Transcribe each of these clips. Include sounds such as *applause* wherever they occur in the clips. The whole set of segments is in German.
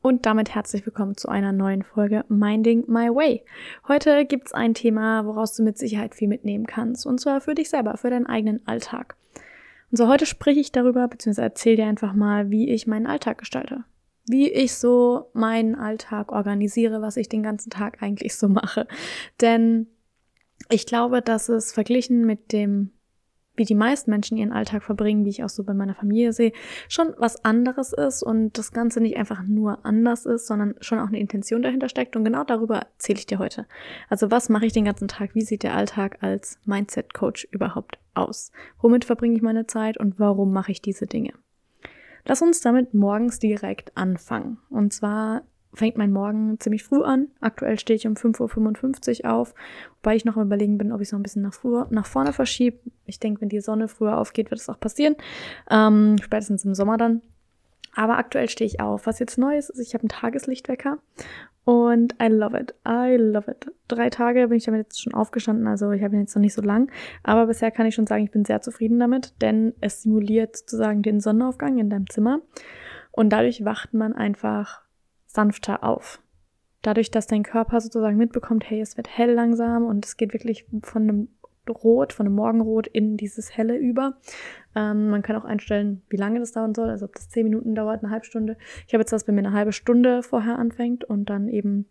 Und damit herzlich willkommen zu einer neuen Folge Minding My Way. Heute gibt's ein Thema, woraus du mit Sicherheit viel mitnehmen kannst. Und zwar für dich selber, für deinen eigenen Alltag. Und so heute spreche ich darüber, beziehungsweise erzähle dir einfach mal, wie ich meinen Alltag gestalte. Wie ich so meinen Alltag organisiere, was ich den ganzen Tag eigentlich so mache. Denn ich glaube, dass es verglichen mit dem wie die meisten Menschen ihren Alltag verbringen, wie ich auch so bei meiner Familie sehe, schon was anderes ist und das Ganze nicht einfach nur anders ist, sondern schon auch eine Intention dahinter steckt. Und genau darüber erzähle ich dir heute. Also was mache ich den ganzen Tag? Wie sieht der Alltag als Mindset-Coach überhaupt aus? Womit verbringe ich meine Zeit und warum mache ich diese Dinge? Lass uns damit morgens direkt anfangen. Und zwar fängt mein Morgen ziemlich früh an. Aktuell stehe ich um 5.55 Uhr auf, wobei ich noch am überlegen bin, ob ich es noch ein bisschen nach, früher, nach vorne verschiebe. Ich denke, wenn die Sonne früher aufgeht, wird es auch passieren. Ähm, spätestens im Sommer dann. Aber aktuell stehe ich auf. Was jetzt neu ist, ist, ich habe einen Tageslichtwecker und I love it. I love it. Drei Tage bin ich damit jetzt schon aufgestanden, also ich habe ihn jetzt noch nicht so lang. Aber bisher kann ich schon sagen, ich bin sehr zufrieden damit, denn es simuliert sozusagen den Sonnenaufgang in deinem Zimmer. Und dadurch wacht man einfach sanfter auf. Dadurch, dass dein Körper sozusagen mitbekommt, hey, es wird hell langsam und es geht wirklich von einem Rot, von einem Morgenrot in dieses Helle über. Ähm, man kann auch einstellen, wie lange das dauern soll, also ob das zehn Minuten dauert, eine halbe Stunde. Ich habe jetzt das bei mir eine halbe Stunde vorher anfängt und dann eben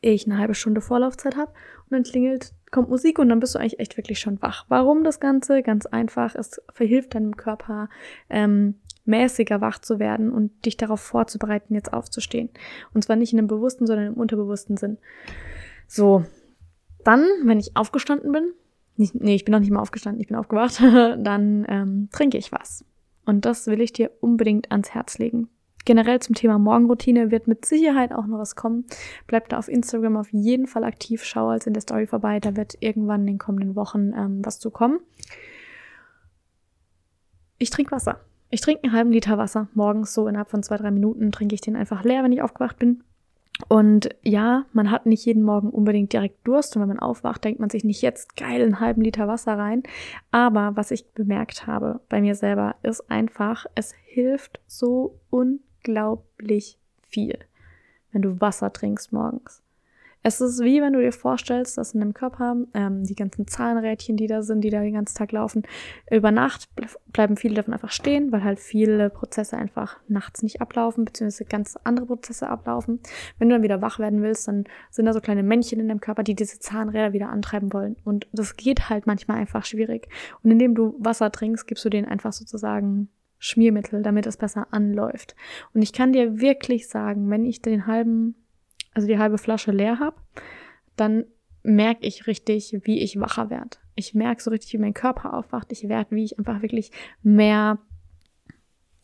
ich eine halbe Stunde Vorlaufzeit habe und dann klingelt, kommt Musik und dann bist du eigentlich echt wirklich schon wach. Warum das Ganze? Ganz einfach, es verhilft deinem Körper ähm, mäßiger wach zu werden und dich darauf vorzubereiten, jetzt aufzustehen. Und zwar nicht in einem bewussten, sondern im unterbewussten Sinn. So, dann, wenn ich aufgestanden bin, nicht, nee, ich bin noch nicht mal aufgestanden, ich bin aufgewacht, *laughs* dann ähm, trinke ich was. Und das will ich dir unbedingt ans Herz legen. Generell zum Thema Morgenroutine wird mit Sicherheit auch noch was kommen. Bleib da auf Instagram auf jeden Fall aktiv, schau als in der Story vorbei, da wird irgendwann in den kommenden Wochen ähm, was zu kommen. Ich trinke Wasser. Ich trinke einen halben Liter Wasser morgens, so innerhalb von zwei, drei Minuten trinke ich den einfach leer, wenn ich aufgewacht bin. Und ja, man hat nicht jeden Morgen unbedingt direkt Durst und wenn man aufwacht, denkt man sich nicht jetzt geil einen halben Liter Wasser rein. Aber was ich bemerkt habe bei mir selber, ist einfach, es hilft so unglaublich viel, wenn du Wasser trinkst morgens. Es ist wie wenn du dir vorstellst, dass in dem Körper ähm, die ganzen Zahnrädchen, die da sind, die da den ganzen Tag laufen, über Nacht bleiben viele davon einfach stehen, weil halt viele Prozesse einfach nachts nicht ablaufen, beziehungsweise ganz andere Prozesse ablaufen. Wenn du dann wieder wach werden willst, dann sind da so kleine Männchen in deinem Körper, die diese Zahnräder wieder antreiben wollen. Und das geht halt manchmal einfach schwierig. Und indem du Wasser trinkst, gibst du denen einfach sozusagen Schmiermittel, damit es besser anläuft. Und ich kann dir wirklich sagen, wenn ich den halben also die halbe Flasche leer habe, dann merke ich richtig, wie ich wacher werde. Ich merke so richtig, wie mein Körper aufwacht. Ich werde, wie ich einfach wirklich mehr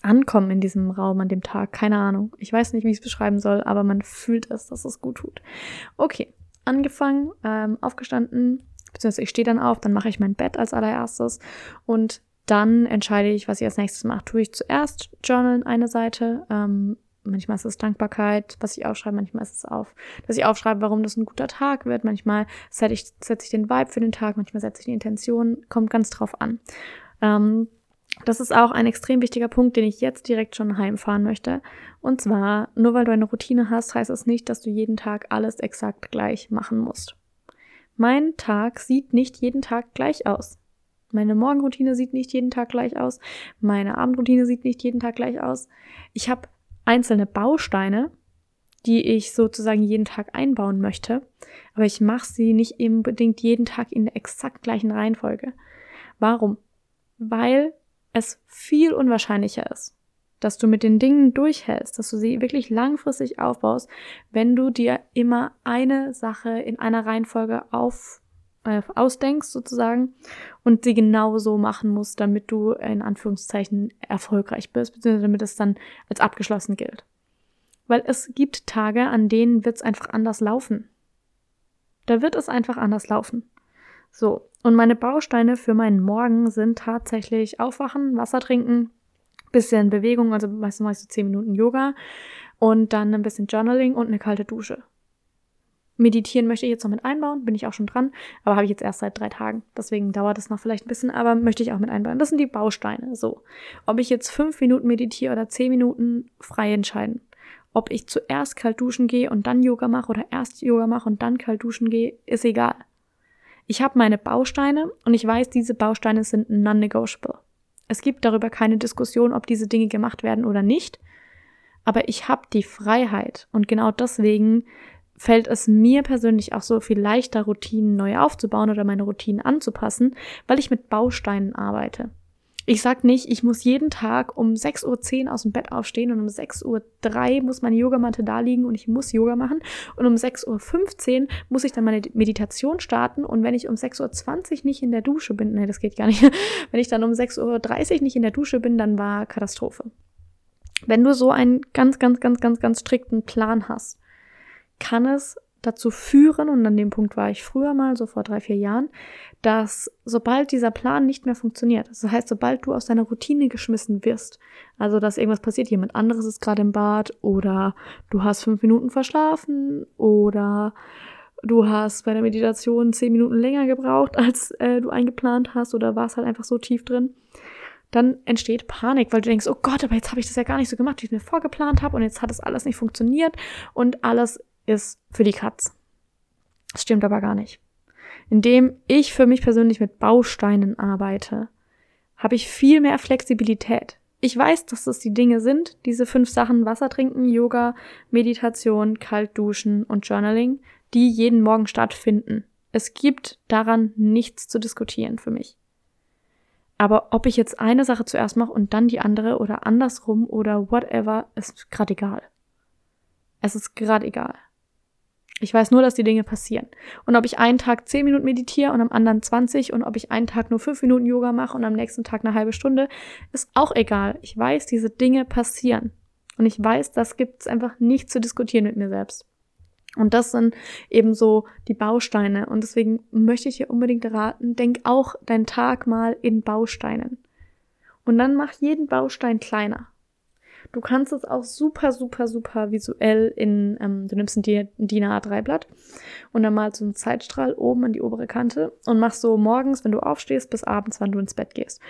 ankomme in diesem Raum an dem Tag. Keine Ahnung. Ich weiß nicht, wie ich es beschreiben soll, aber man fühlt es, dass es gut tut. Okay, angefangen, ähm, aufgestanden, beziehungsweise ich stehe dann auf, dann mache ich mein Bett als allererstes und dann entscheide ich, was ich als nächstes mache. Tue ich zuerst Journalen eine Seite, ähm, Manchmal ist es Dankbarkeit, was ich aufschreibe, manchmal ist es auf, dass ich aufschreibe, warum das ein guter Tag wird. Manchmal setze ich, setze ich den Vibe für den Tag, manchmal setze ich die Intention, kommt ganz drauf an. Ähm, das ist auch ein extrem wichtiger Punkt, den ich jetzt direkt schon heimfahren möchte. Und zwar, nur weil du eine Routine hast, heißt es das nicht, dass du jeden Tag alles exakt gleich machen musst. Mein Tag sieht nicht jeden Tag gleich aus. Meine Morgenroutine sieht nicht jeden Tag gleich aus. Meine Abendroutine sieht nicht jeden Tag gleich aus. Ich habe einzelne Bausteine, die ich sozusagen jeden Tag einbauen möchte, aber ich mache sie nicht unbedingt jeden Tag in der exakt gleichen Reihenfolge. Warum? Weil es viel unwahrscheinlicher ist, dass du mit den Dingen durchhältst, dass du sie wirklich langfristig aufbaust, wenn du dir immer eine Sache in einer Reihenfolge auf, äh, ausdenkst sozusagen und sie genau so machen musst, damit du in Anführungszeichen erfolgreich bist, beziehungsweise damit es dann als abgeschlossen gilt. Weil es gibt Tage, an denen wird es einfach anders laufen. Da wird es einfach anders laufen. So, und meine Bausteine für meinen Morgen sind tatsächlich Aufwachen, Wasser trinken, bisschen Bewegung, also meistens mache ich so 10 Minuten Yoga und dann ein bisschen Journaling und eine kalte Dusche. Meditieren möchte ich jetzt noch mit einbauen, bin ich auch schon dran, aber habe ich jetzt erst seit drei Tagen. Deswegen dauert es noch vielleicht ein bisschen, aber möchte ich auch mit einbauen. Das sind die Bausteine. So. Ob ich jetzt fünf Minuten meditiere oder zehn Minuten frei entscheiden. Ob ich zuerst kalt duschen gehe und dann Yoga mache oder erst Yoga mache und dann kalt duschen gehe, ist egal. Ich habe meine Bausteine und ich weiß, diese Bausteine sind non-negotiable. Es gibt darüber keine Diskussion, ob diese Dinge gemacht werden oder nicht. Aber ich habe die Freiheit und genau deswegen fällt es mir persönlich auch so viel leichter, Routinen neu aufzubauen oder meine Routinen anzupassen, weil ich mit Bausteinen arbeite. Ich sag nicht, ich muss jeden Tag um 6.10 Uhr aus dem Bett aufstehen und um 6.03 Uhr muss meine Yogamatte da liegen und ich muss Yoga machen und um 6.15 Uhr muss ich dann meine Meditation starten und wenn ich um 6.20 Uhr nicht in der Dusche bin, nee, das geht gar nicht, *laughs* wenn ich dann um 6.30 Uhr nicht in der Dusche bin, dann war Katastrophe. Wenn du so einen ganz, ganz, ganz, ganz, ganz strikten Plan hast, kann es dazu führen, und an dem Punkt war ich früher mal, so vor drei, vier Jahren, dass sobald dieser Plan nicht mehr funktioniert, das heißt, sobald du aus deiner Routine geschmissen wirst, also dass irgendwas passiert, jemand anderes ist gerade im Bad oder du hast fünf Minuten verschlafen oder du hast bei der Meditation zehn Minuten länger gebraucht, als äh, du eingeplant hast oder warst halt einfach so tief drin, dann entsteht Panik, weil du denkst, oh Gott, aber jetzt habe ich das ja gar nicht so gemacht, wie ich mir vorgeplant habe und jetzt hat das alles nicht funktioniert und alles ist für die Katz. Das stimmt aber gar nicht. Indem ich für mich persönlich mit Bausteinen arbeite, habe ich viel mehr Flexibilität. Ich weiß, dass das die Dinge sind, diese fünf Sachen Wasser trinken, Yoga, Meditation, kalt duschen und Journaling, die jeden Morgen stattfinden. Es gibt daran nichts zu diskutieren für mich. Aber ob ich jetzt eine Sache zuerst mache und dann die andere oder andersrum oder whatever, ist gerade egal. Es ist gerade egal. Ich weiß nur, dass die Dinge passieren. Und ob ich einen Tag 10 Minuten meditiere und am anderen 20 und ob ich einen Tag nur 5 Minuten Yoga mache und am nächsten Tag eine halbe Stunde, ist auch egal. Ich weiß, diese Dinge passieren. Und ich weiß, das gibt es einfach nicht zu diskutieren mit mir selbst. Und das sind eben so die Bausteine. Und deswegen möchte ich dir unbedingt raten, denk auch deinen Tag mal in Bausteinen. Und dann mach jeden Baustein kleiner. Du kannst es auch super, super, super visuell in, ähm, du nimmst ein DIN A3-Blatt und dann malst du einen Zeitstrahl oben an die obere Kante und machst so morgens, wenn du aufstehst, bis abends, wann du ins Bett gehst.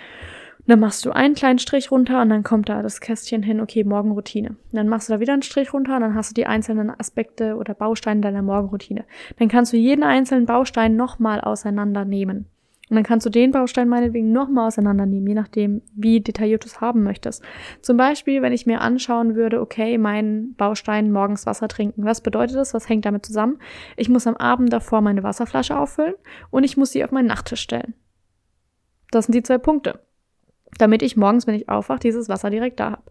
Und dann machst du einen kleinen Strich runter und dann kommt da das Kästchen hin, okay, Morgenroutine. Und dann machst du da wieder einen Strich runter und dann hast du die einzelnen Aspekte oder Bausteine deiner Morgenroutine. Dann kannst du jeden einzelnen Baustein nochmal auseinandernehmen. Und dann kannst du den Baustein meinetwegen nochmal auseinandernehmen, je nachdem, wie detailliert du es haben möchtest. Zum Beispiel, wenn ich mir anschauen würde, okay, mein Baustein morgens Wasser trinken. Was bedeutet das? Was hängt damit zusammen? Ich muss am Abend davor meine Wasserflasche auffüllen und ich muss sie auf meinen Nachttisch stellen. Das sind die zwei Punkte damit ich morgens, wenn ich aufwache, dieses Wasser direkt da habe.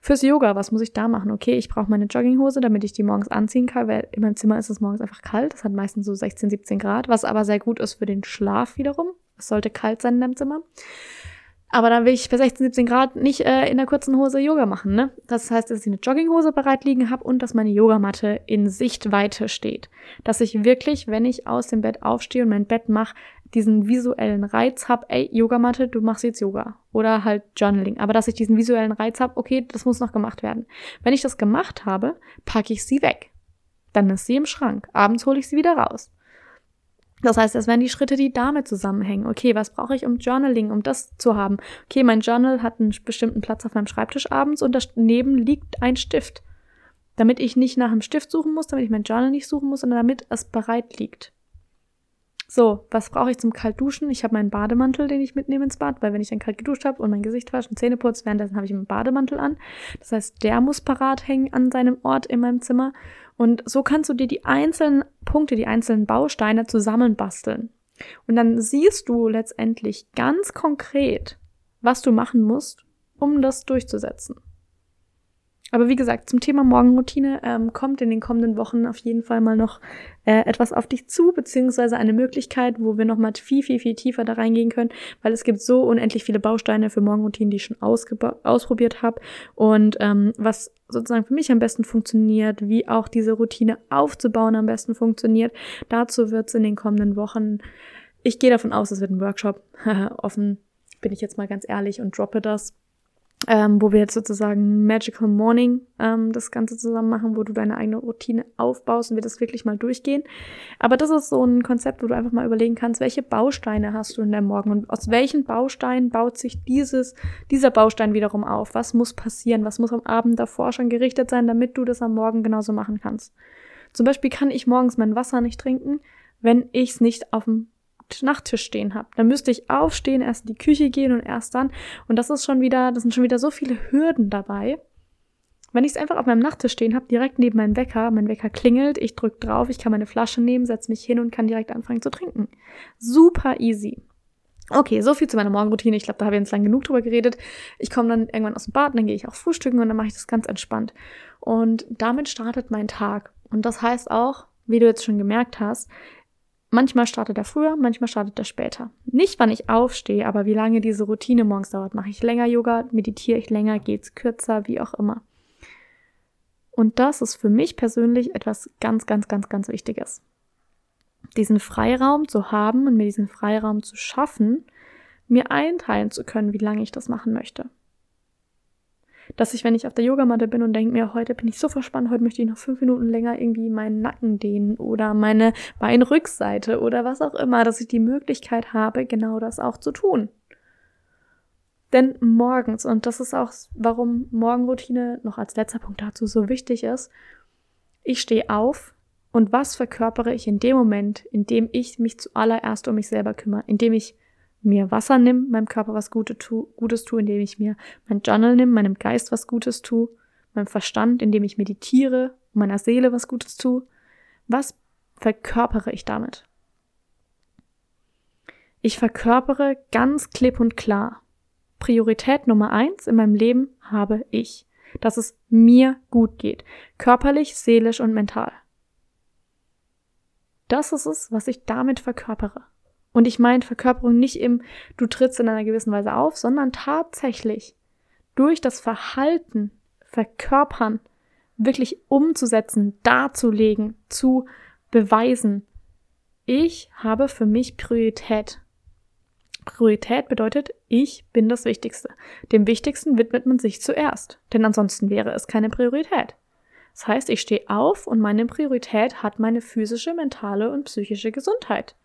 Fürs Yoga, was muss ich da machen? Okay, ich brauche meine Jogginghose, damit ich die morgens anziehen kann, weil in meinem Zimmer ist es morgens einfach kalt. Es hat meistens so 16, 17 Grad, was aber sehr gut ist für den Schlaf wiederum. Es sollte kalt sein in deinem Zimmer. Aber dann will ich bei 16, 17 Grad nicht äh, in der kurzen Hose Yoga machen, ne? Das heißt, dass ich eine Jogginghose bereit liegen habe und dass meine Yogamatte in Sichtweite steht. Dass ich wirklich, wenn ich aus dem Bett aufstehe und mein Bett mache, diesen visuellen Reiz habe, ey, Yogamatte, du machst jetzt Yoga. Oder halt Journaling. Aber dass ich diesen visuellen Reiz habe, okay, das muss noch gemacht werden. Wenn ich das gemacht habe, packe ich sie weg. Dann ist sie im Schrank. Abends hole ich sie wieder raus. Das heißt, das wären die Schritte, die damit zusammenhängen. Okay, was brauche ich, um Journaling, um das zu haben? Okay, mein Journal hat einen bestimmten Platz auf meinem Schreibtisch abends und daneben liegt ein Stift. Damit ich nicht nach einem Stift suchen muss, damit ich mein Journal nicht suchen muss, sondern damit es bereit liegt. So, was brauche ich zum Kaltduschen? Ich habe meinen Bademantel, den ich mitnehme ins Bad, weil wenn ich dann kalt geduscht habe und mein Gesicht wasche und Zähne putze, währenddessen habe ich einen Bademantel an. Das heißt, der muss parat hängen an seinem Ort in meinem Zimmer. Und so kannst du dir die einzelnen Punkte, die einzelnen Bausteine zusammenbasteln. Und dann siehst du letztendlich ganz konkret, was du machen musst, um das durchzusetzen. Aber wie gesagt, zum Thema Morgenroutine ähm, kommt in den kommenden Wochen auf jeden Fall mal noch äh, etwas auf dich zu, beziehungsweise eine Möglichkeit, wo wir nochmal viel, viel, viel tiefer da reingehen können, weil es gibt so unendlich viele Bausteine für Morgenroutinen, die ich schon ausprobiert habe und ähm, was sozusagen für mich am besten funktioniert, wie auch diese Routine aufzubauen am besten funktioniert. Dazu wird es in den kommenden Wochen, ich gehe davon aus, es wird ein Workshop, *laughs* offen bin ich jetzt mal ganz ehrlich und droppe das ähm, wo wir jetzt sozusagen Magical Morning ähm, das Ganze zusammen machen, wo du deine eigene Routine aufbaust und wir das wirklich mal durchgehen. Aber das ist so ein Konzept, wo du einfach mal überlegen kannst, welche Bausteine hast du in der Morgen und aus welchen Bausteinen baut sich dieses, dieser Baustein wiederum auf? Was muss passieren? Was muss am Abend davor schon gerichtet sein, damit du das am Morgen genauso machen kannst? Zum Beispiel kann ich morgens mein Wasser nicht trinken, wenn ich es nicht auf dem Nachttisch stehen habe. Dann müsste ich aufstehen, erst in die Küche gehen und erst dann. Und das ist schon wieder, das sind schon wieder so viele Hürden dabei. Wenn ich es einfach auf meinem Nachttisch stehen habe, direkt neben meinem Wecker, mein Wecker klingelt, ich drücke drauf, ich kann meine Flasche nehmen, setze mich hin und kann direkt anfangen zu trinken. Super easy. Okay, so viel zu meiner Morgenroutine. Ich glaube, da habe ich jetzt lang genug drüber geredet. Ich komme dann irgendwann aus dem Bad, dann gehe ich auch frühstücken und dann mache ich das ganz entspannt. Und damit startet mein Tag. Und das heißt auch, wie du jetzt schon gemerkt hast, Manchmal startet er früher, manchmal startet er später. Nicht, wann ich aufstehe, aber wie lange diese Routine morgens dauert. Mache ich länger Yoga, meditiere ich länger, geht's kürzer, wie auch immer. Und das ist für mich persönlich etwas ganz, ganz, ganz, ganz Wichtiges. Diesen Freiraum zu haben und mir diesen Freiraum zu schaffen, mir einteilen zu können, wie lange ich das machen möchte dass ich, wenn ich auf der Yogamatte bin und denke mir, heute bin ich so verspannt, heute möchte ich noch fünf Minuten länger irgendwie meinen Nacken dehnen oder meine Beinrückseite oder was auch immer, dass ich die Möglichkeit habe, genau das auch zu tun. Denn morgens, und das ist auch, warum Morgenroutine noch als letzter Punkt dazu so wichtig ist, ich stehe auf und was verkörpere ich in dem Moment, in dem ich mich zuallererst um mich selber kümmere, in dem ich mir Wasser nimm, meinem Körper was Gutes tu, Gutes tue, indem ich mir mein Journal nimm, meinem Geist was Gutes tue, meinem Verstand, indem ich meditiere, meiner Seele was Gutes tue. Was verkörpere ich damit? Ich verkörpere ganz klipp und klar. Priorität Nummer eins in meinem Leben habe ich, dass es mir gut geht, körperlich, seelisch und mental. Das ist es, was ich damit verkörpere. Und ich meine Verkörperung nicht im, du trittst in einer gewissen Weise auf, sondern tatsächlich durch das Verhalten, Verkörpern, wirklich umzusetzen, darzulegen, zu beweisen. Ich habe für mich Priorität. Priorität bedeutet, ich bin das Wichtigste. Dem Wichtigsten widmet man sich zuerst, denn ansonsten wäre es keine Priorität. Das heißt, ich stehe auf und meine Priorität hat meine physische, mentale und psychische Gesundheit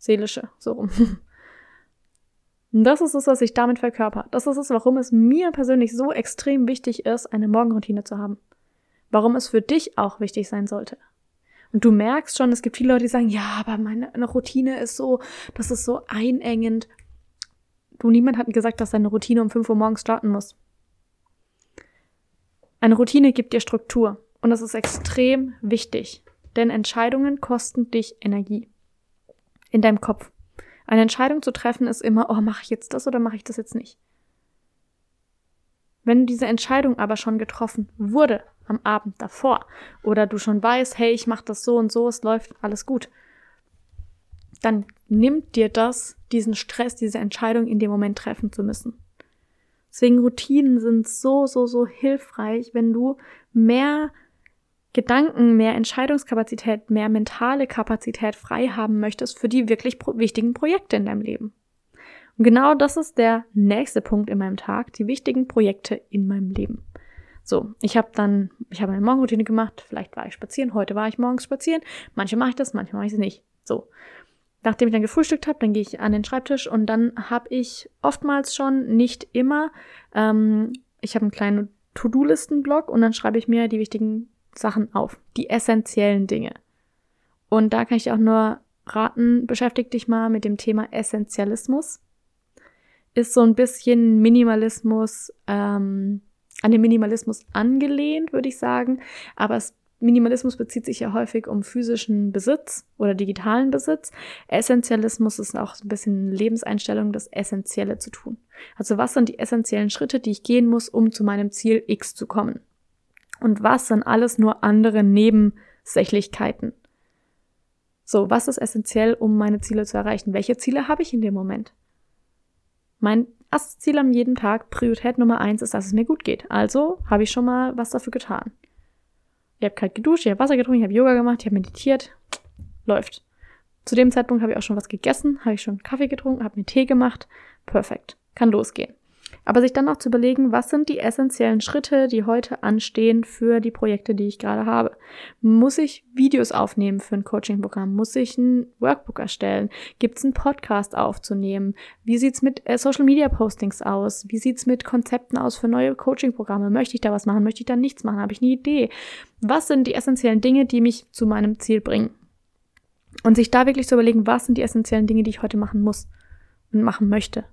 seelische, so rum. *laughs* Und das ist es, was ich damit verkörper. Das ist es, warum es mir persönlich so extrem wichtig ist, eine Morgenroutine zu haben. Warum es für dich auch wichtig sein sollte. Und du merkst schon, es gibt viele Leute, die sagen, ja, aber meine Routine ist so, das ist so einengend. Du, niemand hat gesagt, dass deine Routine um 5 Uhr morgens starten muss. Eine Routine gibt dir Struktur. Und das ist extrem wichtig. Denn Entscheidungen kosten dich Energie in deinem Kopf. Eine Entscheidung zu treffen ist immer, oh, mache ich jetzt das oder mache ich das jetzt nicht? Wenn diese Entscheidung aber schon getroffen wurde am Abend davor oder du schon weißt, hey, ich mache das so und so, es läuft alles gut, dann nimmt dir das diesen Stress, diese Entscheidung in dem Moment treffen zu müssen. Deswegen Routinen sind so, so, so hilfreich, wenn du mehr Gedanken, mehr Entscheidungskapazität, mehr mentale Kapazität frei haben möchtest für die wirklich pro wichtigen Projekte in deinem Leben. Und genau das ist der nächste Punkt in meinem Tag, die wichtigen Projekte in meinem Leben. So, ich habe dann, ich habe eine Morgenroutine gemacht, vielleicht war ich spazieren, heute war ich morgens spazieren, manche mache ich das, manche mache ich es nicht. So. Nachdem ich dann gefrühstückt habe, dann gehe ich an den Schreibtisch und dann habe ich oftmals schon, nicht immer, ähm, ich habe einen kleinen To-Do-Listen-Blog und dann schreibe ich mir die wichtigen Sachen auf, die essentiellen Dinge. Und da kann ich auch nur raten, beschäftig dich mal mit dem Thema Essentialismus. Ist so ein bisschen Minimalismus, ähm, an den Minimalismus angelehnt, würde ich sagen. Aber es Minimalismus bezieht sich ja häufig um physischen Besitz oder digitalen Besitz. Essentialismus ist auch so ein bisschen Lebenseinstellung, das Essentielle zu tun. Also was sind die essentiellen Schritte, die ich gehen muss, um zu meinem Ziel X zu kommen? Und was sind alles nur andere Nebensächlichkeiten? So, was ist essentiell, um meine Ziele zu erreichen? Welche Ziele habe ich in dem Moment? Mein erstes Ziel am jeden Tag, Priorität Nummer eins, ist, dass es mir gut geht. Also habe ich schon mal was dafür getan. Ich habe kalt geduscht, ich habe Wasser getrunken, ich habe Yoga gemacht, ich habe meditiert. Läuft. Zu dem Zeitpunkt habe ich auch schon was gegessen, habe ich schon Kaffee getrunken, habe mir Tee gemacht. Perfekt. Kann losgehen. Aber sich dann auch zu überlegen, was sind die essentiellen Schritte, die heute anstehen für die Projekte, die ich gerade habe. Muss ich Videos aufnehmen für ein Coaching-Programm? Muss ich ein Workbook erstellen? Gibt es einen Podcast aufzunehmen? Wie sieht's mit äh, Social-Media-Postings aus? Wie sieht's mit Konzepten aus für neue Coaching-Programme? Möchte ich da was machen? Möchte ich da nichts machen? Habe ich eine Idee? Was sind die essentiellen Dinge, die mich zu meinem Ziel bringen? Und sich da wirklich zu überlegen, was sind die essentiellen Dinge, die ich heute machen muss und machen möchte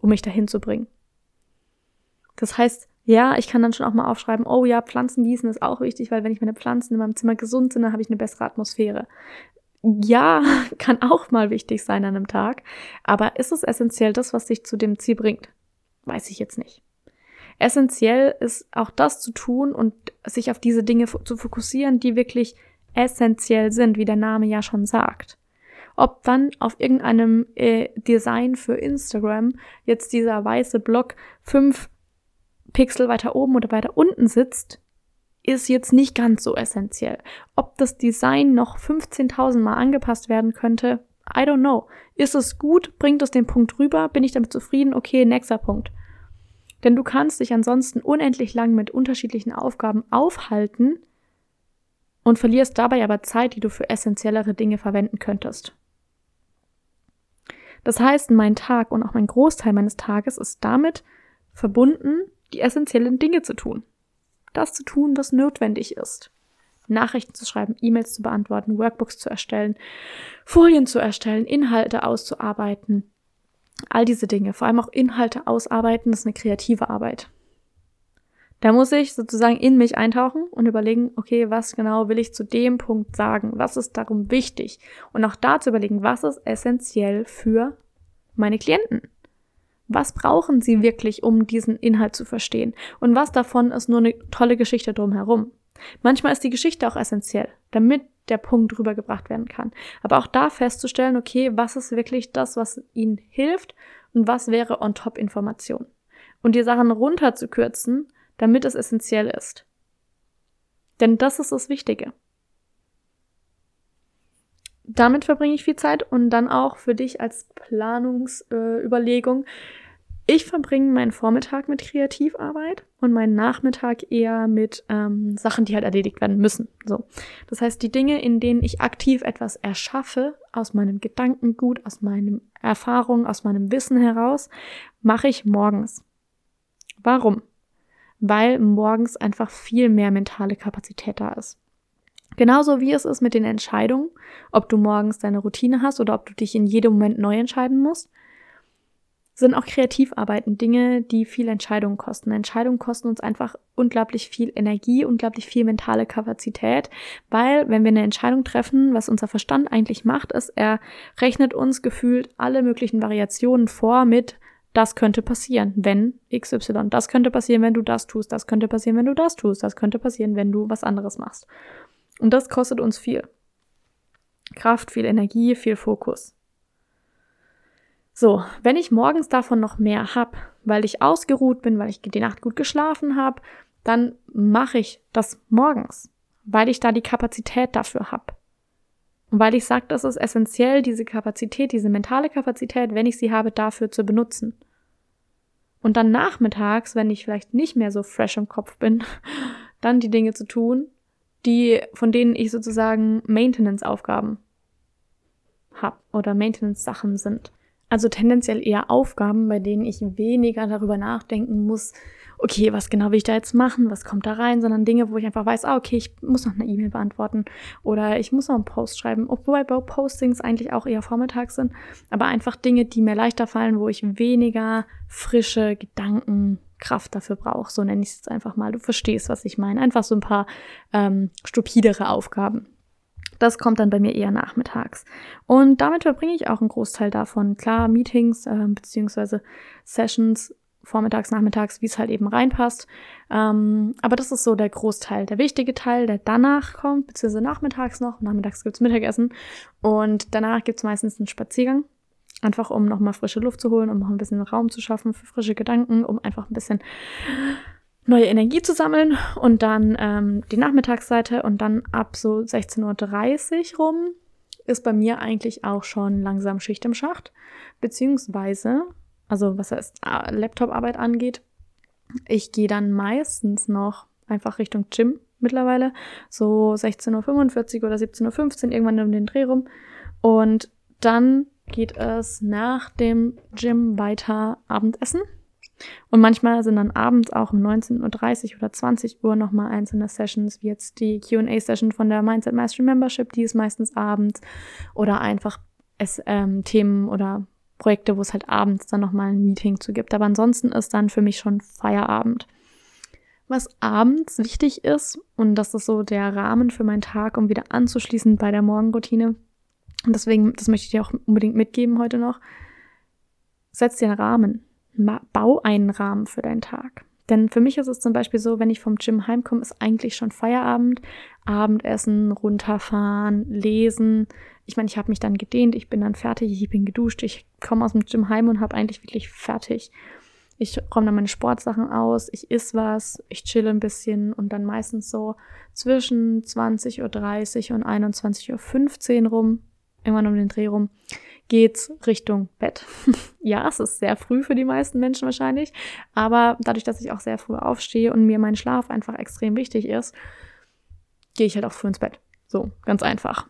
um mich dahin zu bringen. Das heißt, ja, ich kann dann schon auch mal aufschreiben, oh ja, Pflanzen gießen ist auch wichtig, weil wenn ich meine Pflanzen in meinem Zimmer gesund sind, dann habe ich eine bessere Atmosphäre. Ja, *laughs* kann auch mal wichtig sein an einem Tag, aber ist es essentiell das, was dich zu dem Ziel bringt? Weiß ich jetzt nicht. Essentiell ist auch das zu tun und sich auf diese Dinge zu fokussieren, die wirklich essentiell sind, wie der Name ja schon sagt ob dann auf irgendeinem äh, Design für Instagram jetzt dieser weiße Block fünf Pixel weiter oben oder weiter unten sitzt, ist jetzt nicht ganz so essentiell. Ob das Design noch 15.000 Mal angepasst werden könnte, I don't know. Ist es gut? Bringt es den Punkt rüber? Bin ich damit zufrieden? Okay, nächster Punkt. Denn du kannst dich ansonsten unendlich lang mit unterschiedlichen Aufgaben aufhalten und verlierst dabei aber Zeit, die du für essentiellere Dinge verwenden könntest. Das heißt, mein Tag und auch mein Großteil meines Tages ist damit verbunden, die essentiellen Dinge zu tun. Das zu tun, was notwendig ist. Nachrichten zu schreiben, E-Mails zu beantworten, Workbooks zu erstellen, Folien zu erstellen, Inhalte auszuarbeiten. All diese Dinge, vor allem auch Inhalte ausarbeiten, das ist eine kreative Arbeit. Da muss ich sozusagen in mich eintauchen und überlegen, okay, was genau will ich zu dem Punkt sagen? Was ist darum wichtig? Und auch da zu überlegen, was ist essentiell für meine Klienten? Was brauchen sie wirklich, um diesen Inhalt zu verstehen? Und was davon ist nur eine tolle Geschichte drumherum? Manchmal ist die Geschichte auch essentiell, damit der Punkt rübergebracht werden kann. Aber auch da festzustellen, okay, was ist wirklich das, was ihnen hilft und was wäre on top Information? Und die Sachen runterzukürzen damit es essentiell ist. Denn das ist das Wichtige. Damit verbringe ich viel Zeit und dann auch für dich als Planungsüberlegung. Äh, ich verbringe meinen Vormittag mit Kreativarbeit und meinen Nachmittag eher mit ähm, Sachen, die halt erledigt werden müssen. So, das heißt, die Dinge, in denen ich aktiv etwas erschaffe aus meinem Gedankengut, aus meinen Erfahrungen, aus meinem Wissen heraus, mache ich morgens. Warum? Weil morgens einfach viel mehr mentale Kapazität da ist. Genauso wie es ist mit den Entscheidungen, ob du morgens deine Routine hast oder ob du dich in jedem Moment neu entscheiden musst, sind auch Kreativarbeiten Dinge, die viel Entscheidungen kosten. Entscheidungen kosten uns einfach unglaublich viel Energie, unglaublich viel mentale Kapazität, weil wenn wir eine Entscheidung treffen, was unser Verstand eigentlich macht, ist, er rechnet uns gefühlt alle möglichen Variationen vor mit das könnte passieren, wenn XY. Das könnte passieren, wenn du das tust. Das könnte passieren, wenn du das tust. Das könnte passieren, wenn du was anderes machst. Und das kostet uns viel. Kraft, viel Energie, viel Fokus. So, wenn ich morgens davon noch mehr habe, weil ich ausgeruht bin, weil ich die Nacht gut geschlafen habe, dann mache ich das morgens, weil ich da die Kapazität dafür habe. Und weil ich sage, das ist essentiell, diese Kapazität, diese mentale Kapazität, wenn ich sie habe, dafür zu benutzen. Und dann nachmittags, wenn ich vielleicht nicht mehr so fresh im Kopf bin, *laughs* dann die Dinge zu tun, die, von denen ich sozusagen Maintenance-Aufgaben habe oder Maintenance-Sachen sind. Also tendenziell eher Aufgaben, bei denen ich weniger darüber nachdenken muss okay, was genau will ich da jetzt machen, was kommt da rein, sondern Dinge, wo ich einfach weiß, ah, okay, ich muss noch eine E-Mail beantworten oder ich muss noch einen Post schreiben, obwohl bei Postings eigentlich auch eher vormittags sind, aber einfach Dinge, die mir leichter fallen, wo ich weniger frische Gedanken Kraft dafür brauche. So nenne ich es jetzt einfach mal. Du verstehst, was ich meine. Einfach so ein paar ähm, stupidere Aufgaben. Das kommt dann bei mir eher nachmittags. Und damit verbringe ich auch einen Großteil davon. Klar, Meetings äh, beziehungsweise Sessions vormittags, nachmittags, wie es halt eben reinpasst. Ähm, aber das ist so der Großteil, der wichtige Teil, der danach kommt, beziehungsweise nachmittags noch. Nachmittags gibt's Mittagessen und danach gibt's meistens einen Spaziergang. Einfach um nochmal frische Luft zu holen, um noch ein bisschen Raum zu schaffen für frische Gedanken, um einfach ein bisschen neue Energie zu sammeln und dann ähm, die Nachmittagsseite und dann ab so 16.30 Uhr rum ist bei mir eigentlich auch schon langsam Schicht im Schacht, beziehungsweise, also was heißt äh, Laptop-Arbeit angeht, ich gehe dann meistens noch einfach Richtung Gym mittlerweile, so 16.45 Uhr oder 17.15 Uhr irgendwann um den Dreh rum und dann geht es nach dem Gym weiter Abendessen. Und manchmal sind dann abends auch um 19.30 Uhr oder 20 Uhr nochmal einzelne Sessions, wie jetzt die QA-Session von der Mindset Mastery Membership, die ist meistens abends. Oder einfach es, ähm, Themen oder Projekte, wo es halt abends dann nochmal ein Meeting zu gibt. Aber ansonsten ist dann für mich schon Feierabend. Was abends wichtig ist, und das ist so der Rahmen für meinen Tag, um wieder anzuschließen bei der Morgenroutine, und deswegen, das möchte ich dir auch unbedingt mitgeben heute noch. Setz dir einen Rahmen. Bau einen Rahmen für deinen Tag. Denn für mich ist es zum Beispiel so, wenn ich vom Gym heimkomme, ist eigentlich schon Feierabend, Abendessen, runterfahren, lesen. Ich meine, ich habe mich dann gedehnt, ich bin dann fertig, ich bin geduscht, ich komme aus dem Gym heim und habe eigentlich wirklich fertig. Ich räume dann meine Sportsachen aus, ich iss was, ich chill ein bisschen und dann meistens so zwischen 20.30 Uhr und 21.15 Uhr rum irgendwann um den Dreh rum, geht's Richtung Bett. *laughs* ja, es ist sehr früh für die meisten Menschen wahrscheinlich, aber dadurch, dass ich auch sehr früh aufstehe und mir mein Schlaf einfach extrem wichtig ist, gehe ich halt auch früh ins Bett. So, ganz einfach.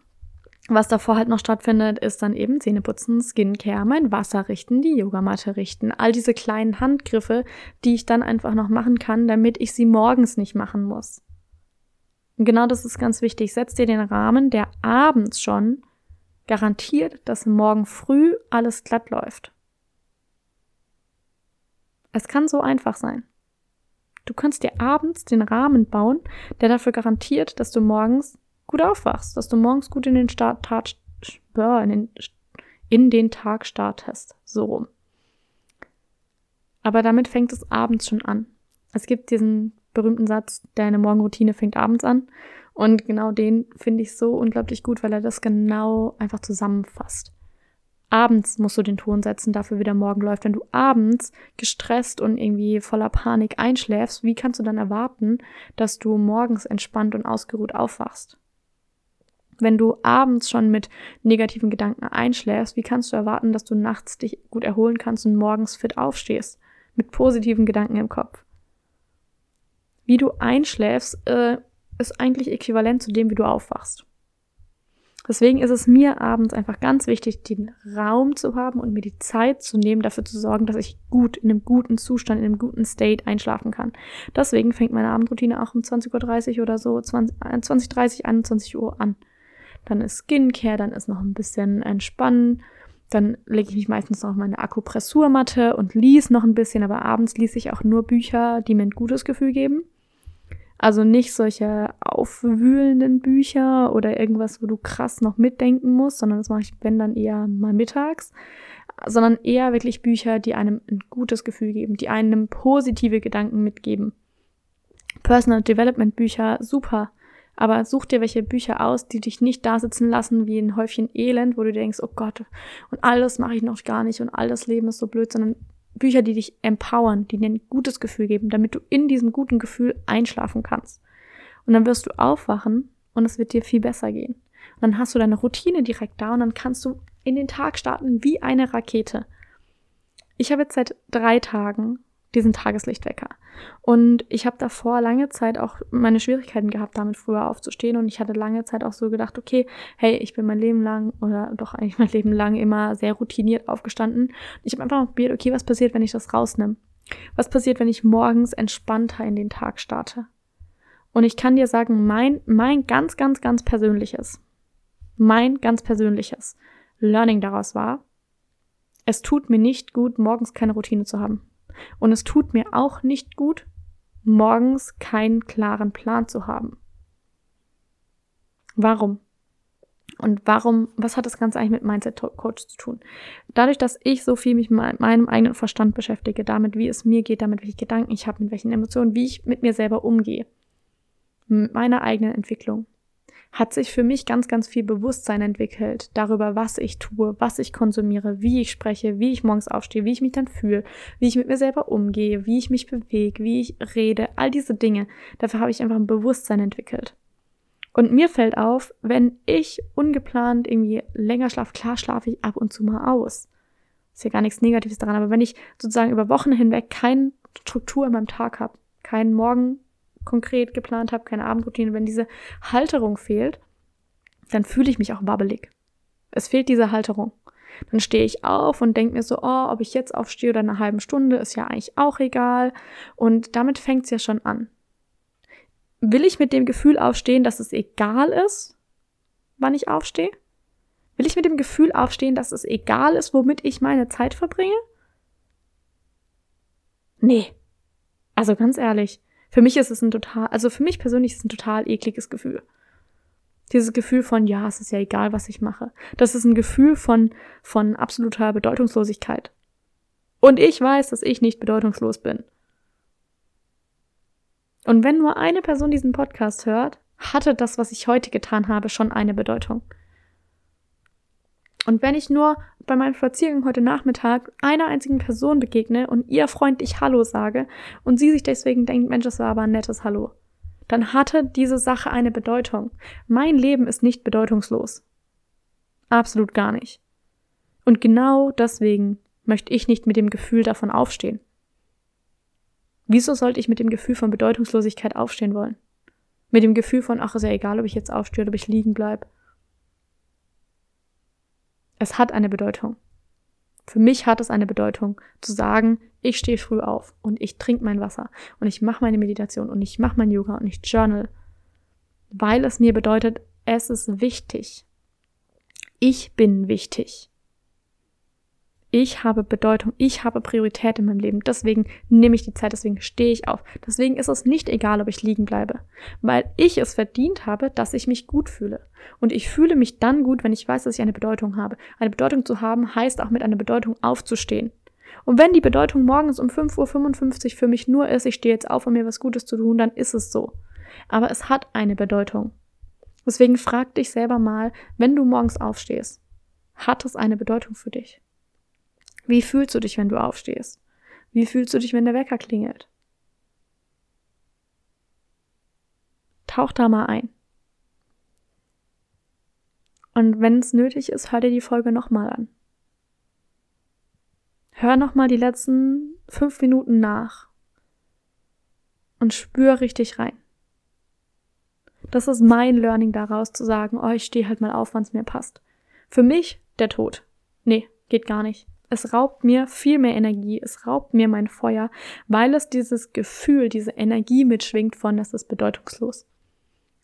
Was davor halt noch stattfindet, ist dann eben Zähneputzen, Skincare, mein Wasser richten, die Yogamatte richten. All diese kleinen Handgriffe, die ich dann einfach noch machen kann, damit ich sie morgens nicht machen muss. Und genau das ist ganz wichtig. Setz dir den Rahmen, der abends schon garantiert, dass morgen früh alles glatt läuft. Es kann so einfach sein. Du kannst dir abends den Rahmen bauen, der dafür garantiert, dass du morgens gut aufwachst, dass du morgens gut in den, Start, Tat, in den, in den Tag startest. So rum. Aber damit fängt es abends schon an. Es gibt diesen berühmten Satz, deine Morgenroutine fängt abends an. Und genau den finde ich so unglaublich gut, weil er das genau einfach zusammenfasst. Abends musst du den Ton setzen, dafür wie der Morgen läuft. Wenn du abends gestresst und irgendwie voller Panik einschläfst, wie kannst du dann erwarten, dass du morgens entspannt und ausgeruht aufwachst? Wenn du abends schon mit negativen Gedanken einschläfst, wie kannst du erwarten, dass du nachts dich gut erholen kannst und morgens fit aufstehst? Mit positiven Gedanken im Kopf. Wie du einschläfst, äh, ist eigentlich äquivalent zu dem, wie du aufwachst. Deswegen ist es mir abends einfach ganz wichtig, den Raum zu haben und mir die Zeit zu nehmen, dafür zu sorgen, dass ich gut, in einem guten Zustand, in einem guten State einschlafen kann. Deswegen fängt meine Abendroutine auch um 20.30 Uhr oder so, 20, 20 30, 21 Uhr an. Dann ist Skincare, dann ist noch ein bisschen Entspannen. Dann lege ich mich meistens noch auf meine Akupressurmatte und lies noch ein bisschen, aber abends lese ich auch nur Bücher, die mir ein gutes Gefühl geben. Also nicht solche aufwühlenden Bücher oder irgendwas, wo du krass noch mitdenken musst, sondern das mache ich, wenn dann eher mal mittags, sondern eher wirklich Bücher, die einem ein gutes Gefühl geben, die einem positive Gedanken mitgeben. Personal Development Bücher, super. Aber such dir welche Bücher aus, die dich nicht da sitzen lassen wie ein Häufchen Elend, wo du denkst, oh Gott, und alles mache ich noch gar nicht und all das Leben ist so blöd, sondern Bücher, die dich empowern, die dir ein gutes Gefühl geben, damit du in diesem guten Gefühl einschlafen kannst. Und dann wirst du aufwachen und es wird dir viel besser gehen. Und dann hast du deine Routine direkt da und dann kannst du in den Tag starten wie eine Rakete. Ich habe jetzt seit drei Tagen diesen Tageslichtwecker. Und ich habe davor lange Zeit auch meine Schwierigkeiten gehabt, damit früher aufzustehen. Und ich hatte lange Zeit auch so gedacht, okay, hey, ich bin mein Leben lang oder doch eigentlich mein *laughs* Leben lang immer sehr routiniert aufgestanden. Ich habe einfach mal probiert, okay, was passiert, wenn ich das rausnehme? Was passiert, wenn ich morgens entspannter in den Tag starte? Und ich kann dir sagen, mein, mein ganz, ganz, ganz persönliches, mein ganz persönliches Learning daraus war, es tut mir nicht gut, morgens keine Routine zu haben. Und es tut mir auch nicht gut, morgens keinen klaren Plan zu haben. Warum? Und warum, was hat das Ganze eigentlich mit Mindset Coach zu tun? Dadurch, dass ich so viel mich mit meinem eigenen Verstand beschäftige, damit, wie es mir geht, damit, welche Gedanken ich habe, mit welchen Emotionen, wie ich mit mir selber umgehe, mit meiner eigenen Entwicklung, hat sich für mich ganz, ganz viel Bewusstsein entwickelt darüber, was ich tue, was ich konsumiere, wie ich spreche, wie ich morgens aufstehe, wie ich mich dann fühle, wie ich mit mir selber umgehe, wie ich mich bewege, wie ich rede, all diese Dinge. Dafür habe ich einfach ein Bewusstsein entwickelt. Und mir fällt auf, wenn ich ungeplant irgendwie länger schlafe, klar schlafe ich ab und zu mal aus. Ist ja gar nichts Negatives daran, aber wenn ich sozusagen über Wochen hinweg keine Struktur in meinem Tag habe, keinen Morgen konkret geplant habe, keine Abendroutine, wenn diese Halterung fehlt, dann fühle ich mich auch wabbelig. Es fehlt diese Halterung. Dann stehe ich auf und denke mir so, oh, ob ich jetzt aufstehe oder eine halbe Stunde, ist ja eigentlich auch egal. Und damit fängt es ja schon an will ich mit dem Gefühl aufstehen, dass es egal ist, wann ich aufstehe? Will ich mit dem Gefühl aufstehen, dass es egal ist, womit ich meine Zeit verbringe? Nee. Also ganz ehrlich, für mich ist es ein total, also für mich persönlich ist es ein total ekliges Gefühl. Dieses Gefühl von, ja, es ist ja egal, was ich mache. Das ist ein Gefühl von, von absoluter Bedeutungslosigkeit. Und ich weiß, dass ich nicht bedeutungslos bin. Und wenn nur eine Person diesen Podcast hört, hatte das, was ich heute getan habe, schon eine Bedeutung. Und wenn ich nur bei meinem Spaziergang heute Nachmittag einer einzigen Person begegne und ihr freundlich Hallo sage und sie sich deswegen denkt, Mensch, das war aber ein nettes Hallo, dann hatte diese Sache eine Bedeutung. Mein Leben ist nicht bedeutungslos. Absolut gar nicht. Und genau deswegen möchte ich nicht mit dem Gefühl davon aufstehen. Wieso sollte ich mit dem Gefühl von Bedeutungslosigkeit aufstehen wollen? Mit dem Gefühl von, ach, ist ja egal, ob ich jetzt aufstehe oder ob ich liegen bleibe. Es hat eine Bedeutung. Für mich hat es eine Bedeutung, zu sagen, ich stehe früh auf und ich trinke mein Wasser und ich mache meine Meditation und ich mache mein Yoga und ich journal, weil es mir bedeutet, es ist wichtig. Ich bin wichtig ich habe Bedeutung, ich habe Priorität in meinem Leben. Deswegen nehme ich die Zeit, deswegen stehe ich auf. Deswegen ist es nicht egal, ob ich liegen bleibe, weil ich es verdient habe, dass ich mich gut fühle. Und ich fühle mich dann gut, wenn ich weiß, dass ich eine Bedeutung habe. Eine Bedeutung zu haben heißt auch mit einer Bedeutung aufzustehen. Und wenn die Bedeutung morgens um 5.55 Uhr für mich nur ist, ich stehe jetzt auf, um mir was Gutes zu tun, dann ist es so. Aber es hat eine Bedeutung. Deswegen frag dich selber mal, wenn du morgens aufstehst, hat es eine Bedeutung für dich? Wie fühlst du dich, wenn du aufstehst? Wie fühlst du dich, wenn der Wecker klingelt? Tauch da mal ein. Und wenn es nötig ist, hör dir die Folge nochmal an. Hör nochmal die letzten fünf Minuten nach und spür richtig rein. Das ist mein Learning daraus, zu sagen, oh, ich stehe halt mal auf, wann es mir passt. Für mich der Tod. Nee, geht gar nicht. Es raubt mir viel mehr Energie, es raubt mir mein Feuer, weil es dieses Gefühl, diese Energie mitschwingt von, das ist bedeutungslos.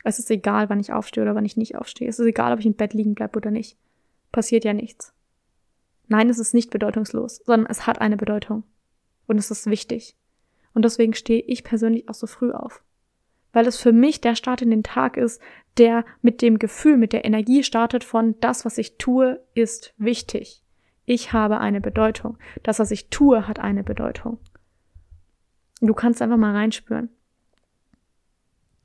Es ist egal, wann ich aufstehe oder wann ich nicht aufstehe. Es ist egal, ob ich im Bett liegen bleibe oder nicht. Passiert ja nichts. Nein, es ist nicht bedeutungslos, sondern es hat eine Bedeutung. Und es ist wichtig. Und deswegen stehe ich persönlich auch so früh auf. Weil es für mich der Start in den Tag ist, der mit dem Gefühl, mit der Energie startet von das, was ich tue, ist wichtig. Ich habe eine Bedeutung. Das, was ich tue, hat eine Bedeutung. Du kannst einfach mal reinspüren,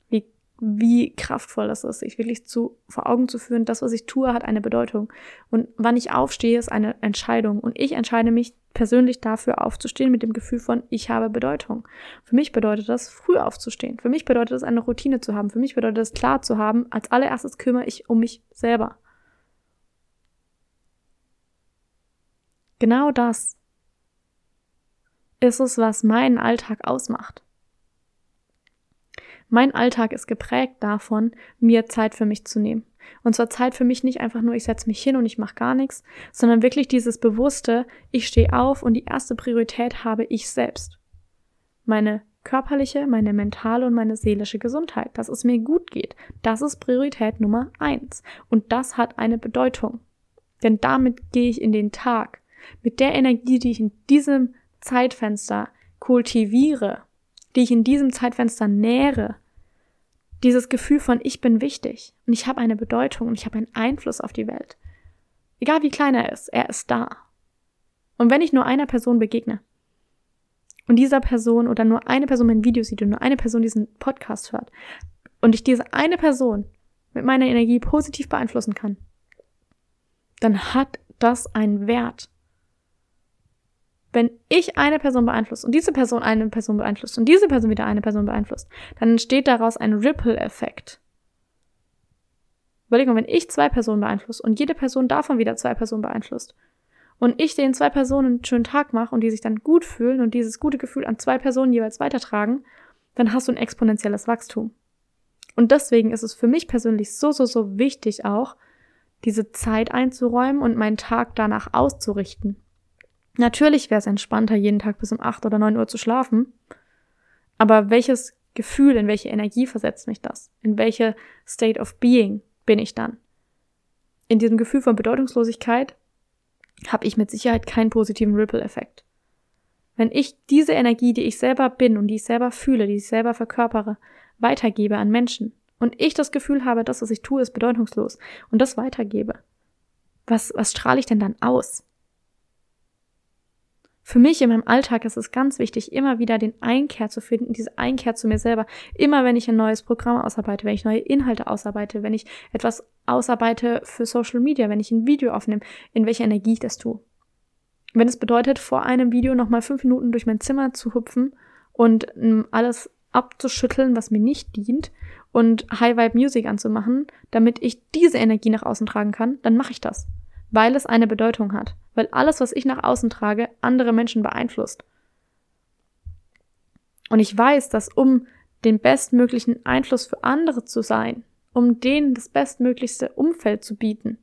wie, wie kraftvoll das ist, sich wirklich zu, vor Augen zu führen, das, was ich tue, hat eine Bedeutung. Und wann ich aufstehe, ist eine Entscheidung. Und ich entscheide mich persönlich dafür aufzustehen mit dem Gefühl von, ich habe Bedeutung. Für mich bedeutet das, früh aufzustehen. Für mich bedeutet das, eine Routine zu haben. Für mich bedeutet das, klar zu haben, als allererstes kümmere ich um mich selber. Genau das ist es, was meinen Alltag ausmacht. Mein Alltag ist geprägt davon, mir Zeit für mich zu nehmen. Und zwar Zeit für mich nicht einfach nur, ich setze mich hin und ich mache gar nichts, sondern wirklich dieses bewusste, ich stehe auf und die erste Priorität habe ich selbst. meine körperliche, meine mentale und meine seelische Gesundheit, dass es mir gut geht. Das ist Priorität Nummer eins. Und das hat eine Bedeutung. Denn damit gehe ich in den Tag. Mit der Energie, die ich in diesem Zeitfenster kultiviere, die ich in diesem Zeitfenster nähere, dieses Gefühl von ich bin wichtig und ich habe eine Bedeutung und ich habe einen Einfluss auf die Welt. Egal wie klein er ist, er ist da. Und wenn ich nur einer Person begegne und dieser Person oder nur eine Person mein Video sieht und nur eine Person diesen Podcast hört und ich diese eine Person mit meiner Energie positiv beeinflussen kann, dann hat das einen Wert. Wenn ich eine Person beeinflusst und diese Person eine Person beeinflusst und diese Person wieder eine Person beeinflusst, dann entsteht daraus ein Ripple-Effekt. Überleg mal, wenn ich zwei Personen beeinflusse und jede Person davon wieder zwei Personen beeinflusst und ich den zwei Personen einen schönen Tag mache und die sich dann gut fühlen und dieses gute Gefühl an zwei Personen jeweils weitertragen, dann hast du ein exponentielles Wachstum. Und deswegen ist es für mich persönlich so, so, so wichtig auch, diese Zeit einzuräumen und meinen Tag danach auszurichten. Natürlich wäre es entspannter, jeden Tag bis um acht oder neun Uhr zu schlafen. Aber welches Gefühl, in welche Energie versetzt mich das? In welche State of Being bin ich dann? In diesem Gefühl von Bedeutungslosigkeit habe ich mit Sicherheit keinen positiven Ripple-Effekt. Wenn ich diese Energie, die ich selber bin und die ich selber fühle, die ich selber verkörpere, weitergebe an Menschen und ich das Gefühl habe, das, was ich tue, ist bedeutungslos und das weitergebe, was, was strahle ich denn dann aus? Für mich in meinem Alltag ist es ganz wichtig, immer wieder den Einkehr zu finden, diese Einkehr zu mir selber. Immer wenn ich ein neues Programm ausarbeite, wenn ich neue Inhalte ausarbeite, wenn ich etwas ausarbeite für Social Media, wenn ich ein Video aufnehme, in welcher Energie ich das tue. Wenn es bedeutet, vor einem Video nochmal fünf Minuten durch mein Zimmer zu hüpfen und ähm, alles abzuschütteln, was mir nicht dient und High Vibe Music anzumachen, damit ich diese Energie nach außen tragen kann, dann mache ich das weil es eine Bedeutung hat, weil alles, was ich nach außen trage, andere Menschen beeinflusst. Und ich weiß, dass um den bestmöglichen Einfluss für andere zu sein, um denen das bestmöglichste Umfeld zu bieten,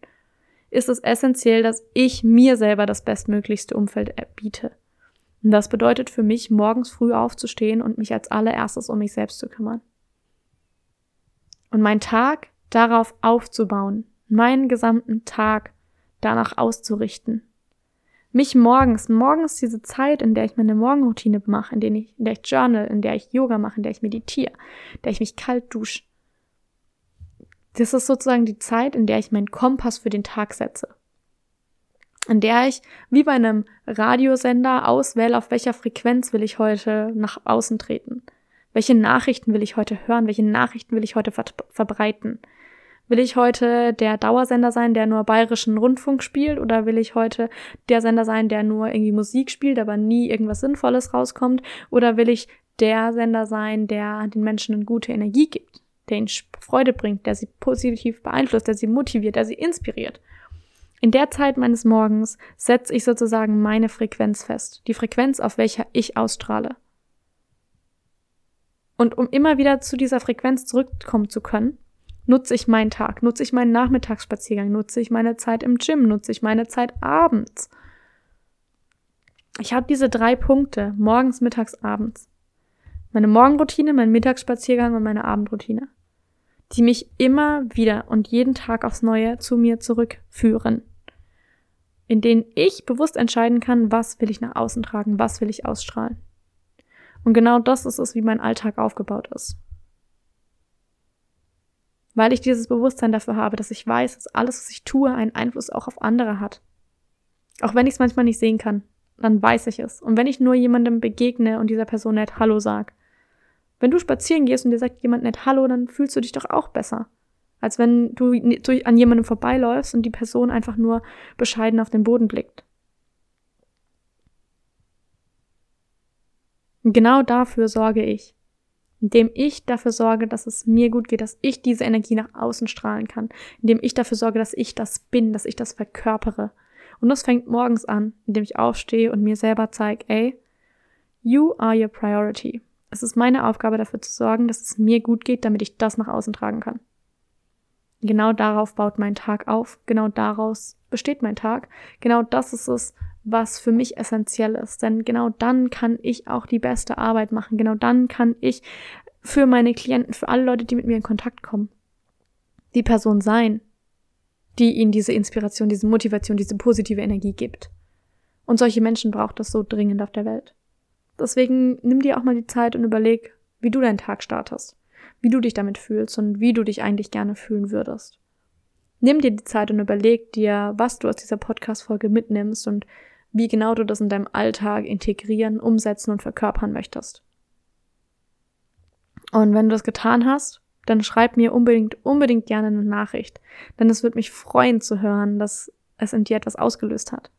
ist es essentiell, dass ich mir selber das bestmöglichste Umfeld biete. Und das bedeutet für mich, morgens früh aufzustehen und mich als allererstes um mich selbst zu kümmern. Und meinen Tag darauf aufzubauen, meinen gesamten Tag danach auszurichten. Mich morgens, morgens diese Zeit, in der ich meine Morgenroutine mache, in der ich, in der ich journal, in der ich Yoga mache, in der ich meditiere, in der ich mich kalt dusche. Das ist sozusagen die Zeit, in der ich meinen Kompass für den Tag setze. In der ich wie bei einem Radiosender auswähle, auf welcher Frequenz will ich heute nach außen treten. Welche Nachrichten will ich heute hören? Welche Nachrichten will ich heute ver verbreiten? Will ich heute der Dauersender sein, der nur bayerischen Rundfunk spielt, oder will ich heute der Sender sein, der nur irgendwie Musik spielt, aber nie irgendwas Sinnvolles rauskommt? Oder will ich der Sender sein, der den Menschen eine gute Energie gibt, der ihnen Freude bringt, der sie positiv beeinflusst, der sie motiviert, der sie inspiriert? In der Zeit meines Morgens setze ich sozusagen meine Frequenz fest, die Frequenz, auf welcher ich ausstrahle. Und um immer wieder zu dieser Frequenz zurückkommen zu können, Nutze ich meinen Tag? Nutze ich meinen Nachmittagsspaziergang? Nutze ich meine Zeit im Gym? Nutze ich meine Zeit abends? Ich habe diese drei Punkte, morgens, mittags, abends. Meine Morgenroutine, mein Mittagsspaziergang und meine Abendroutine, die mich immer wieder und jeden Tag aufs Neue zu mir zurückführen, in denen ich bewusst entscheiden kann, was will ich nach außen tragen, was will ich ausstrahlen. Und genau das ist es, wie mein Alltag aufgebaut ist weil ich dieses Bewusstsein dafür habe, dass ich weiß, dass alles, was ich tue, einen Einfluss auch auf andere hat. Auch wenn ich es manchmal nicht sehen kann, dann weiß ich es. Und wenn ich nur jemandem begegne und dieser Person nett Hallo sag. Wenn du spazieren gehst und dir sagt jemand nett Hallo, dann fühlst du dich doch auch besser. Als wenn du an jemandem vorbeiläufst und die Person einfach nur bescheiden auf den Boden blickt. Genau dafür sorge ich indem ich dafür sorge, dass es mir gut geht, dass ich diese Energie nach außen strahlen kann, indem ich dafür sorge, dass ich das bin, dass ich das verkörpere. Und das fängt morgens an, indem ich aufstehe und mir selber zeige, ey, you are your priority. Es ist meine Aufgabe dafür zu sorgen, dass es mir gut geht, damit ich das nach außen tragen kann. Genau darauf baut mein Tag auf, genau daraus besteht mein Tag, genau das ist es, was für mich essentiell ist. Denn genau dann kann ich auch die beste Arbeit machen. Genau dann kann ich für meine Klienten, für alle Leute, die mit mir in Kontakt kommen, die Person sein, die ihnen diese Inspiration, diese Motivation, diese positive Energie gibt. Und solche Menschen braucht es so dringend auf der Welt. Deswegen nimm dir auch mal die Zeit und überleg, wie du deinen Tag startest, wie du dich damit fühlst und wie du dich eigentlich gerne fühlen würdest. Nimm dir die Zeit und überleg dir, was du aus dieser Podcast-Folge mitnimmst und wie genau du das in deinem Alltag integrieren, umsetzen und verkörpern möchtest. Und wenn du das getan hast, dann schreib mir unbedingt, unbedingt gerne eine Nachricht. Denn es würde mich freuen zu hören, dass es in dir etwas ausgelöst hat.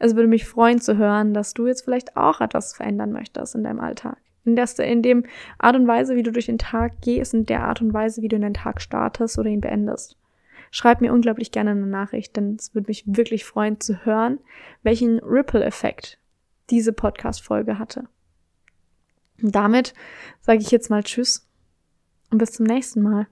Es würde mich freuen zu hören, dass du jetzt vielleicht auch etwas verändern möchtest in deinem Alltag. In der, in dem Art und Weise, wie du durch den Tag gehst, in der Art und Weise, wie du in den Tag startest oder ihn beendest. Schreib mir unglaublich gerne eine Nachricht, denn es würde mich wirklich freuen zu hören, welchen Ripple-Effekt diese Podcast-Folge hatte. Und damit sage ich jetzt mal Tschüss und bis zum nächsten Mal.